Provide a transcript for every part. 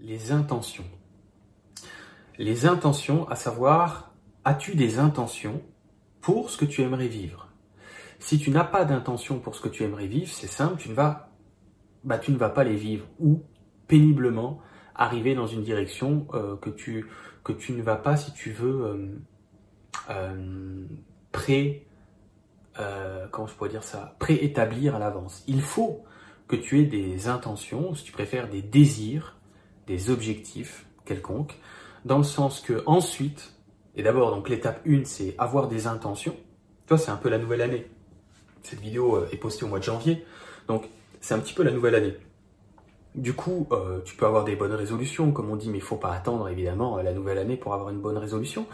les intentions. Les intentions, à savoir, as-tu des intentions pour ce que tu aimerais vivre? Si tu n'as pas d'intention pour ce que tu aimerais vivre, c'est simple, tu ne vas, bah, tu ne vas pas les vivre ou péniblement arriver dans une direction euh, que, tu, que tu ne vas pas, si tu veux, euh, euh, pré, comment je pourrais dire ça, préétablir à l'avance. Il faut que tu aies des intentions, si tu préfères des désirs, des objectifs quelconques, dans le sens que ensuite, et d'abord donc l'étape 1 c'est avoir des intentions, toi c'est un peu la nouvelle année. Cette vidéo euh, est postée au mois de janvier, donc c'est un petit peu la nouvelle année. Du coup, euh, tu peux avoir des bonnes résolutions, comme on dit, mais il faut pas attendre évidemment la nouvelle année pour avoir une bonne résolution.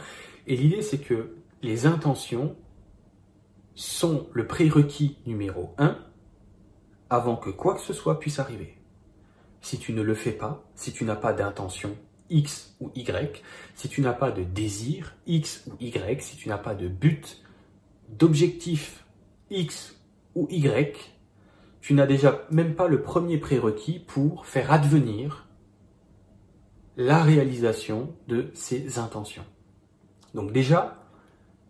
Et l'idée c'est que les intentions sont le prérequis numéro 1 avant que quoi que ce soit puisse arriver. Si tu ne le fais pas, si tu n'as pas d'intention X ou Y, si tu n'as pas de désir X ou Y, si tu n'as pas de but, d'objectif X ou Y, tu n'as déjà même pas le premier prérequis pour faire advenir la réalisation de ces intentions. Donc déjà,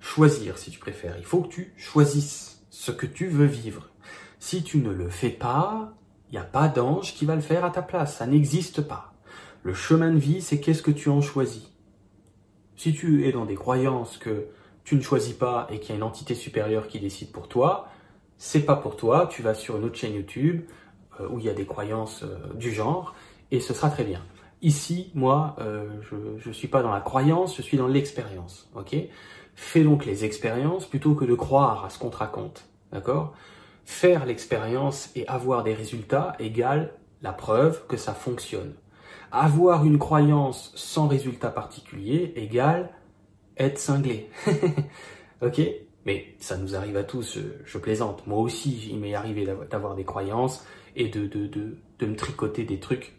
choisir si tu préfères. Il faut que tu choisisses ce que tu veux vivre. Si tu ne le fais pas, n'y a pas d'ange qui va le faire à ta place. Ça n'existe pas. Le chemin de vie, c'est qu'est-ce que tu en choisis. Si tu es dans des croyances que tu ne choisis pas et qu'il y a une entité supérieure qui décide pour toi, c'est pas pour toi. Tu vas sur une autre chaîne YouTube euh, où il y a des croyances euh, du genre et ce sera très bien. Ici, moi, euh, je ne suis pas dans la croyance, je suis dans l'expérience. Fais donc les expériences plutôt que de croire à ce qu'on te raconte. D'accord? Faire l'expérience et avoir des résultats égale la preuve que ça fonctionne. Avoir une croyance sans résultat particulier égale être cinglé. ok? Mais ça nous arrive à tous, je, plaisante. Moi aussi, il m'est arrivé d'avoir des croyances et de, me tricoter des trucs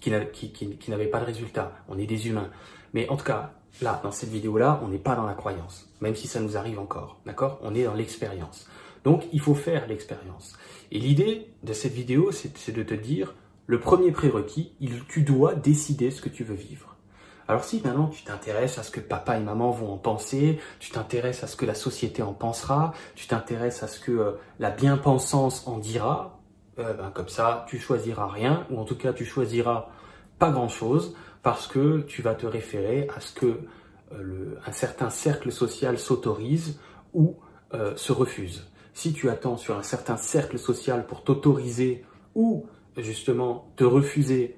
qui, qui n'avaient pas de résultat. On est des humains. Mais en tout cas, là, dans cette vidéo-là, on n'est pas dans la croyance, même si ça nous arrive encore. D'accord? On est dans l'expérience. Donc, il faut faire l'expérience. Et l'idée de cette vidéo, c'est de te dire, le premier prérequis, tu dois décider ce que tu veux vivre. Alors si maintenant tu t'intéresses à ce que papa et maman vont en penser, tu t'intéresses à ce que la société en pensera, tu t'intéresses à ce que euh, la bien-pensance en dira, euh, ben, comme ça tu choisiras rien, ou en tout cas tu choisiras pas grand-chose, parce que tu vas te référer à ce que euh, un certain cercle social s'autorise ou se refuse si tu attends sur un certain cercle social pour t'autoriser ou justement te refuser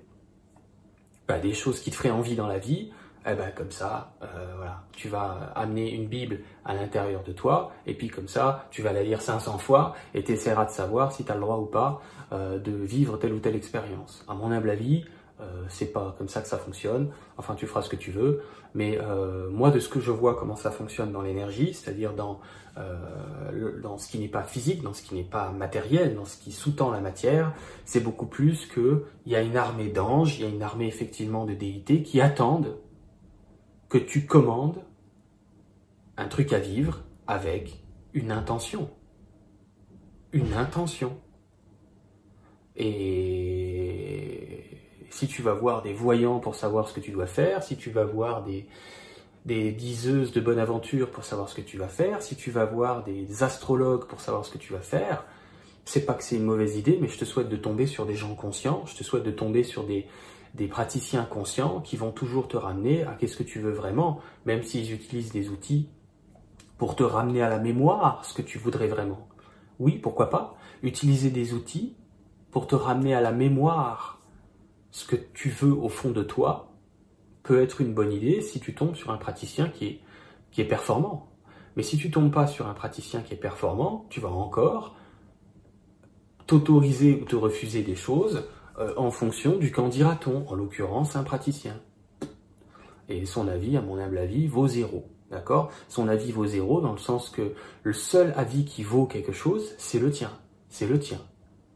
bah, des choses qui te feraient envie dans la vie, eh ben, comme ça, euh, voilà, tu vas amener une Bible à l'intérieur de toi, et puis comme ça, tu vas la lire 500 fois, et tu essaieras de savoir si tu as le droit ou pas euh, de vivre telle ou telle expérience. À mon humble avis, euh, c'est pas comme ça que ça fonctionne. Enfin, tu feras ce que tu veux. Mais euh, moi, de ce que je vois, comment ça fonctionne dans l'énergie, c'est-à-dire dans, euh, dans ce qui n'est pas physique, dans ce qui n'est pas matériel, dans ce qui sous-tend la matière, c'est beaucoup plus que il y a une armée d'anges, il y a une armée effectivement de déités qui attendent que tu commandes un truc à vivre avec une intention. Une intention. Et si tu vas voir des voyants pour savoir ce que tu dois faire, si tu vas voir des, diseuses de bonne aventure pour savoir ce que tu vas faire, si tu vas voir des astrologues pour savoir ce que tu vas faire, c'est pas que c'est une mauvaise idée, mais je te souhaite de tomber sur des gens conscients, je te souhaite de tomber sur des, praticiens conscients qui vont toujours te ramener à qu'est-ce que tu veux vraiment, même s'ils utilisent des outils pour te ramener à la mémoire ce que tu voudrais vraiment. Oui, pourquoi pas Utiliser des outils pour te ramener à la mémoire ce que tu veux au fond de toi peut être une bonne idée si tu tombes sur un praticien qui est, performant. Mais si tu tombes pas sur un praticien qui est performant, tu vas encore t'autoriser ou te refuser des choses euh, en fonction du qu'en dira-t-on, en l'occurrence un praticien. Et son avis, à mon humble avis, vaut zéro. D'accord? Son avis vaut zéro dans le sens que le seul avis qui vaut quelque chose, c'est le tien. C'est le tien.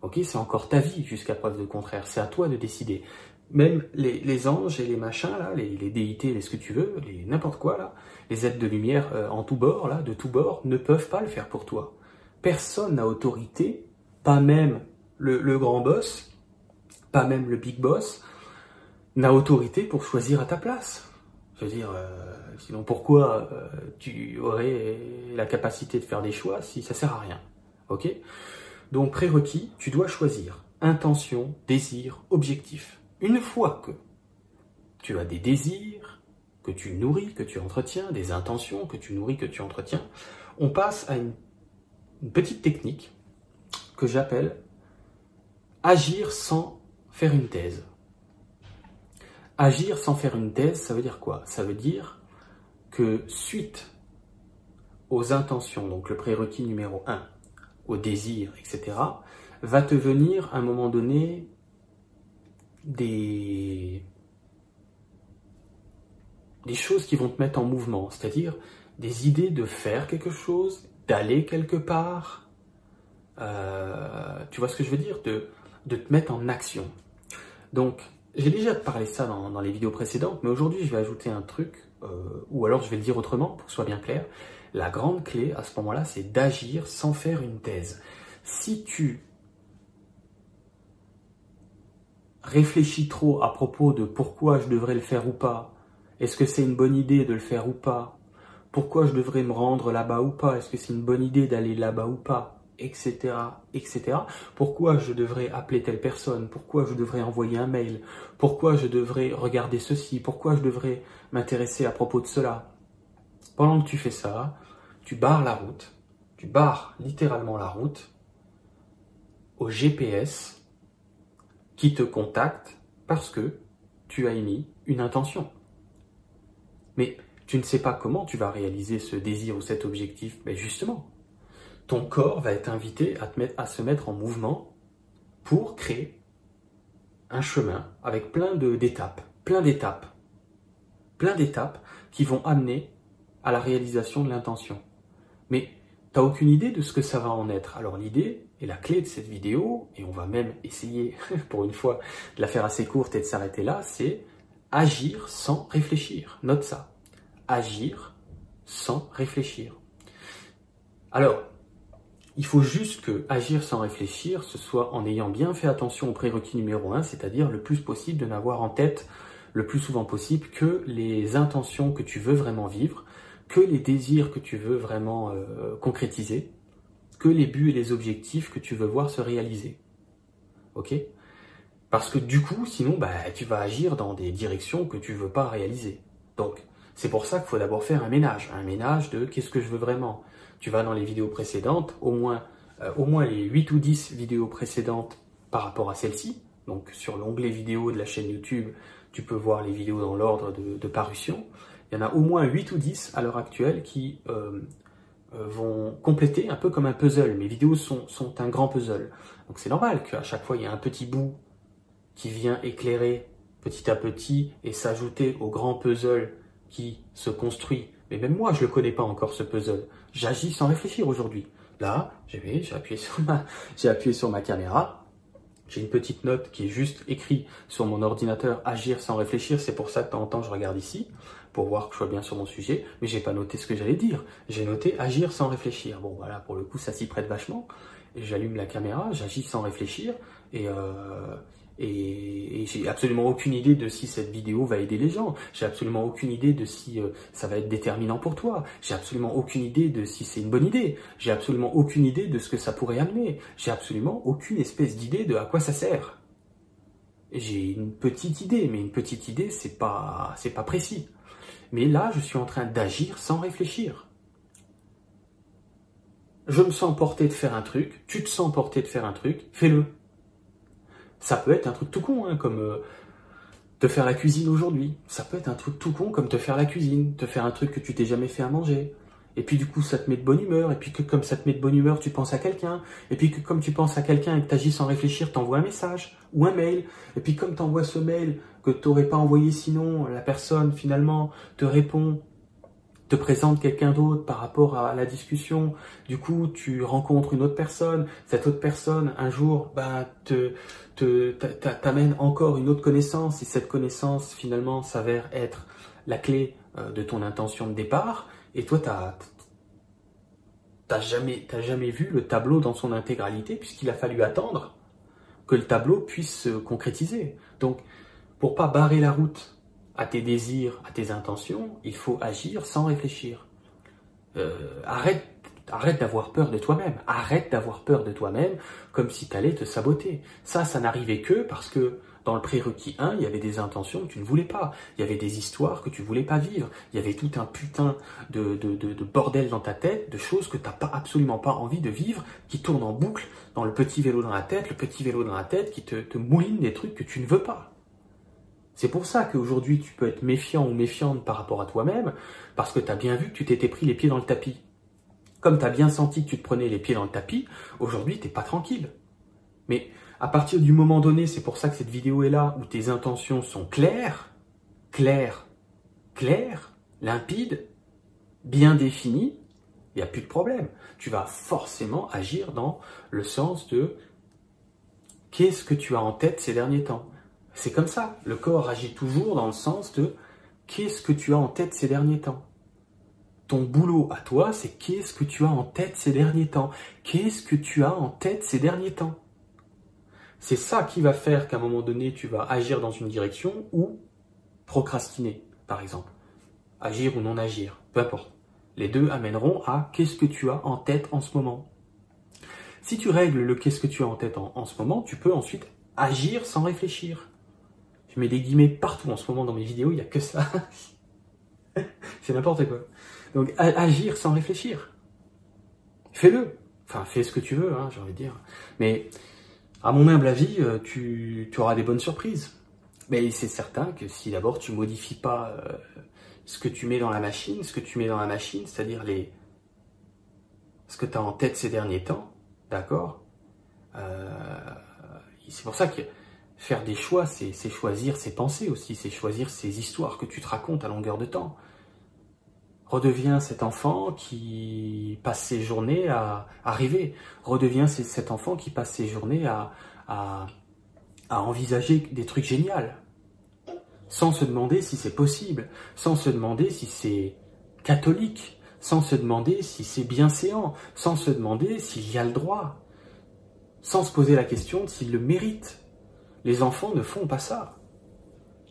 Ok, c'est encore ta vie jusqu'à preuve de contraire. C'est à toi de décider. Même les, anges et les machins là, les, déités, les ce que tu veux, les n'importe quoi là, les êtres de lumière euh, en tout bord là, de tout bord, ne peuvent pas le faire pour toi. Personne n'a autorité, pas même le, grand boss, pas même le big boss, n'a autorité pour choisir à ta place. Je veux dire, euh, sinon pourquoi euh, tu aurais la capacité de faire des choix si ça sert à rien Ok? Donc prérequis, tu dois choisir intention, désir, objectif. Une fois que tu as des désirs que tu nourris, que tu entretiens, des intentions que tu nourris, que tu entretiens, on passe à une, petite technique que j'appelle agir sans faire une thèse. Agir sans faire une thèse, ça veut dire quoi? Ça veut dire que suite aux intentions, donc le prérequis numéro 1, au désir, etc., va te venir à un moment donné des, choses qui vont te mettre en mouvement, c'est-à-dire des idées de faire quelque chose, d'aller quelque part. Euh, tu vois ce que je veux dire de, te mettre en action. Donc, j'ai déjà parlé ça dans, dans, les vidéos précédentes, mais aujourd'hui je vais ajouter un truc, euh, ou alors je vais le dire autrement pour que ce soit bien clair. La grande clé à ce moment-là, c'est d'agir sans faire une thèse. Si tu réfléchis trop à propos de pourquoi je devrais le faire ou pas, est-ce que c'est une bonne idée de le faire ou pas, pourquoi je devrais me rendre là-bas ou pas, est-ce que c'est une bonne idée d'aller là-bas ou pas, etc., etc. Pourquoi je devrais appeler telle personne Pourquoi je devrais envoyer un mail Pourquoi je devrais regarder ceci Pourquoi je devrais m'intéresser à propos de cela Pendant que tu fais ça, tu barres la route, tu barres littéralement la route au GPS qui te contacte parce que tu as émis une intention. Mais tu ne sais pas comment tu vas réaliser ce désir ou cet objectif. Mais justement, ton corps va être invité à, à se mettre en mouvement pour créer un chemin avec plein d'étapes, plein d'étapes, plein d'étapes qui vont amener à la réalisation de l'intention. Mais tu n'as aucune idée de ce que ça va en être. Alors l'idée et la clé de cette vidéo, et on va même essayer pour une fois de la faire assez courte et de s'arrêter là, c'est agir sans réfléchir. Note ça. Agir sans réfléchir. Alors, il faut juste que agir sans réfléchir, ce soit en ayant bien fait attention au prérequis numéro 1, c'est-à-dire le plus possible de n'avoir en tête le plus souvent possible que les intentions que tu veux vraiment vivre, que les désirs que tu veux vraiment euh, concrétiser, que les buts et les objectifs que tu veux voir se réaliser. Ok? Parce que du coup, sinon, bah, tu vas agir dans des directions que tu veux pas réaliser. Donc, c'est pour ça qu'il faut d'abord faire un ménage, un ménage de qu'est-ce que je veux vraiment? Tu vas dans les vidéos précédentes, au moins, euh, au moins les 8 ou 10 vidéos précédentes par rapport à celle-ci. Donc sur l'onglet vidéo de la chaîne YouTube, tu peux voir les vidéos dans l'ordre de, parution. Il y en a au moins 8 ou 10 à l'heure actuelle qui euh, euh, vont compléter un peu comme un puzzle. Mes vidéos sont, un grand puzzle. Donc c'est normal qu'à chaque fois il y a un petit bout qui vient éclairer petit à petit et s'ajouter au grand puzzle qui se construit mais même moi, je ne le connais pas encore, ce puzzle. J'agis sans réfléchir aujourd'hui. Là, j'ai appuyé sur ma caméra. J'ai une petite note qui est juste écrite sur mon ordinateur Agir sans réfléchir. C'est pour ça que de temps en temps, je regarde ici pour voir que je sois bien sur mon sujet. Mais j'ai pas noté ce que j'allais dire. J'ai noté Agir sans réfléchir. Bon, voilà, pour le coup, ça s'y prête vachement. J'allume la caméra, j'agis sans réfléchir. Et, euh, et, j'ai absolument aucune idée de si cette vidéo va aider les gens. J'ai absolument aucune idée de si euh, ça va être déterminant pour toi. J'ai absolument aucune idée de si c'est une bonne idée. J'ai absolument aucune idée de ce que ça pourrait amener. J'ai absolument aucune espèce d'idée de à quoi ça sert. J'ai une petite idée, mais une petite idée, c'est pas, c'est pas précis. Mais là, je suis en train d'agir sans réfléchir. Je me sens porté de faire un truc, tu te sens porté de faire un truc, fais-le. Ça peut être un truc tout con, hein, comme euh, te faire la cuisine aujourd'hui. Ça peut être un truc tout con comme te faire la cuisine, te faire un truc que tu t'es jamais fait à manger. Et puis du coup, ça te met de bonne humeur. Et puis que comme ça te met de bonne humeur, tu penses à quelqu'un. Et puis que comme tu penses à quelqu'un et que tu agis sans réfléchir, t'envoies un message ou un mail. Et puis comme tu envoies ce mail que tu n'aurais pas envoyé sinon, la personne finalement te répond te présente quelqu'un d'autre par rapport à la discussion. Du coup, tu rencontres une autre personne. Cette autre personne, un jour, bah, te, te, t'amène encore une autre connaissance. Et cette connaissance, finalement, s'avère être la clé euh, de ton intention de départ. Et toi, t'as, t'as jamais, t'as jamais vu le tableau dans son intégralité puisqu'il a fallu attendre que le tableau puisse se concrétiser. Donc, Pour pas barrer la route à tes désirs, à tes intentions, il faut agir sans réfléchir. Euh, arrête Arrête d'avoir peur de toi-même. Arrête d'avoir peur de toi-même comme si tu allais te saboter. Ça, ça n'arrivait que parce que dans le prérequis 1, il y avait des intentions que tu ne voulais pas. Il y avait des histoires que tu voulais pas vivre. Il y avait tout un putain de, de, de, bordel dans ta tête, de choses que tu n'as absolument pas envie de vivre, qui tournent en boucle dans le petit vélo dans la tête, le petit vélo dans la tête, qui te, te mouline des trucs que tu ne veux pas. C'est pour ça qu'aujourd'hui tu peux être méfiant ou méfiante par rapport à toi-même, parce que tu as bien vu que tu t'étais pris les pieds dans le tapis. Comme tu as bien senti que tu te prenais les pieds dans le tapis, aujourd'hui t'es pas tranquille. Mais à partir du moment donné, c'est pour ça que cette vidéo est là, où tes intentions sont claires, claires, claires, limpides, bien définies, il n'y a plus de problème. Tu vas forcément agir dans le sens de qu'est-ce que tu as en tête ces derniers temps? C'est comme ça. Le corps agit toujours dans le sens de qu'est-ce que tu as en tête ces derniers temps? Ton boulot à toi, c'est qu'est-ce que tu as en tête ces derniers temps? Qu'est-ce que tu as en tête ces derniers temps? C'est ça qui va faire qu'à un moment donné, tu vas agir dans une direction ou procrastiner, par exemple. Agir ou non agir, peu importe. Les deux amèneront à qu'est-ce que tu as en tête en ce moment. Si tu règles le qu'est-ce que tu as en tête en, en ce moment, tu peux ensuite agir sans réfléchir. Je mets des guillemets partout en ce moment dans mes vidéos, il n'y a que ça. c'est n'importe quoi. Donc agir sans réfléchir. Fais-le. Enfin, fais ce que tu veux, hein, j'ai envie de dire. Mais à mon humble avis, euh, tu, auras des bonnes surprises. Mais c'est certain que si d'abord tu modifies pas euh, ce que tu mets dans la machine, ce que tu mets dans la machine, c'est-à-dire les ce que tu as en tête ces derniers temps, d'accord euh, C'est pour ça que Faire des choix, c'est choisir ses pensées aussi, c'est choisir ses histoires que tu te racontes à longueur de temps. Redeviens cet enfant qui passe ses journées à, arriver. Redeviens cet enfant qui passe ses journées à, envisager des trucs géniaux. Sans se demander si c'est possible, sans se demander si c'est catholique, sans se demander si c'est bienséant, sans se demander s'il y a le droit, sans se poser la question s'il le mérite. Les enfants ne font pas ça.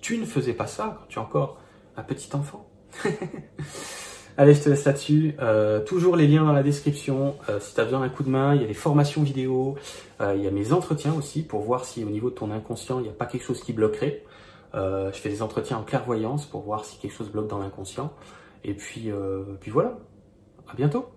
Tu ne faisais pas ça quand tu es encore un petit enfant. Allez, je te laisse là-dessus. Euh, toujours les liens dans la description. Euh, si tu as besoin d'un coup de main, il y a des formations vidéo, euh, il y a mes entretiens aussi pour voir si au niveau de ton inconscient, il n'y a pas quelque chose qui bloquerait. je fais des entretiens en clairvoyance pour voir si quelque chose bloque dans l'inconscient. Et puis, puis voilà. À bientôt.